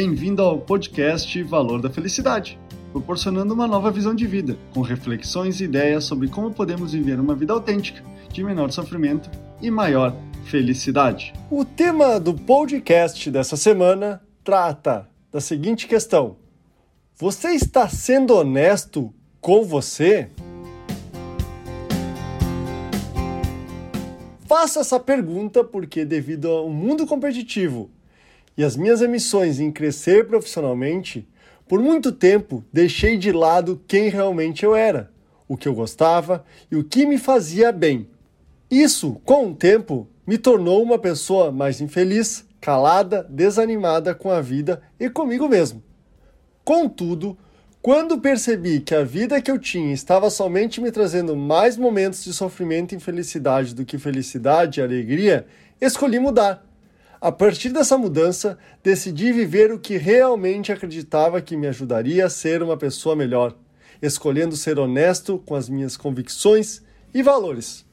Bem-vindo ao podcast Valor da Felicidade, proporcionando uma nova visão de vida, com reflexões e ideias sobre como podemos viver uma vida autêntica, de menor sofrimento e maior felicidade. O tema do podcast dessa semana trata da seguinte questão: Você está sendo honesto com você? Faço essa pergunta porque, devido ao mundo competitivo e as minhas ambições em crescer profissionalmente, por muito tempo deixei de lado quem realmente eu era, o que eu gostava e o que me fazia bem. Isso, com o tempo, me tornou uma pessoa mais infeliz, calada, desanimada com a vida e comigo mesmo. Contudo, quando percebi que a vida que eu tinha estava somente me trazendo mais momentos de sofrimento e infelicidade do que felicidade e alegria, escolhi mudar. A partir dessa mudança, decidi viver o que realmente acreditava que me ajudaria a ser uma pessoa melhor, escolhendo ser honesto com as minhas convicções e valores.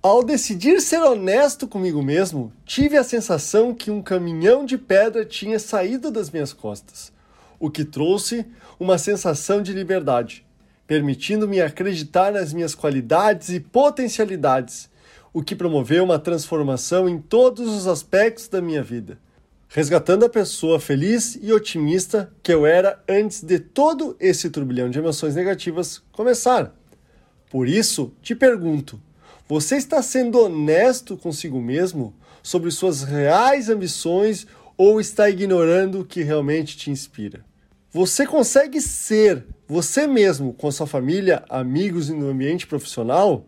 Ao decidir ser honesto comigo mesmo, tive a sensação que um caminhão de pedra tinha saído das minhas costas o que trouxe uma sensação de liberdade, permitindo-me acreditar nas minhas qualidades e potencialidades, o que promoveu uma transformação em todos os aspectos da minha vida, resgatando a pessoa feliz e otimista que eu era antes de todo esse turbilhão de emoções negativas começar. Por isso, te pergunto: você está sendo honesto consigo mesmo sobre suas reais ambições ou está ignorando o que realmente te inspira? Você consegue ser você mesmo com sua família, amigos e no ambiente profissional?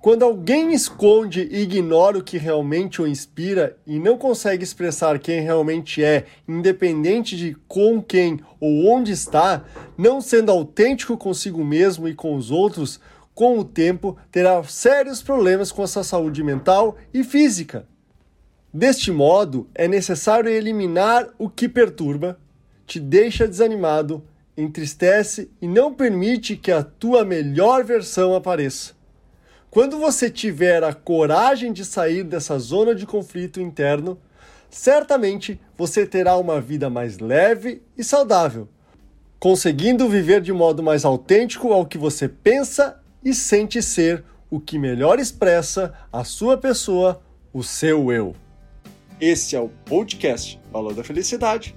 Quando alguém esconde e ignora o que realmente o inspira e não consegue expressar quem realmente é, independente de com quem ou onde está, não sendo autêntico consigo mesmo e com os outros, com o tempo terá sérios problemas com a sua saúde mental e física. Deste modo, é necessário eliminar o que perturba, te deixa desanimado, entristece e não permite que a tua melhor versão apareça. Quando você tiver a coragem de sair dessa zona de conflito interno, certamente você terá uma vida mais leve e saudável, conseguindo viver de modo mais autêntico ao que você pensa e sente ser, o que melhor expressa a sua pessoa, o seu eu. Esse é o podcast Valor da Felicidade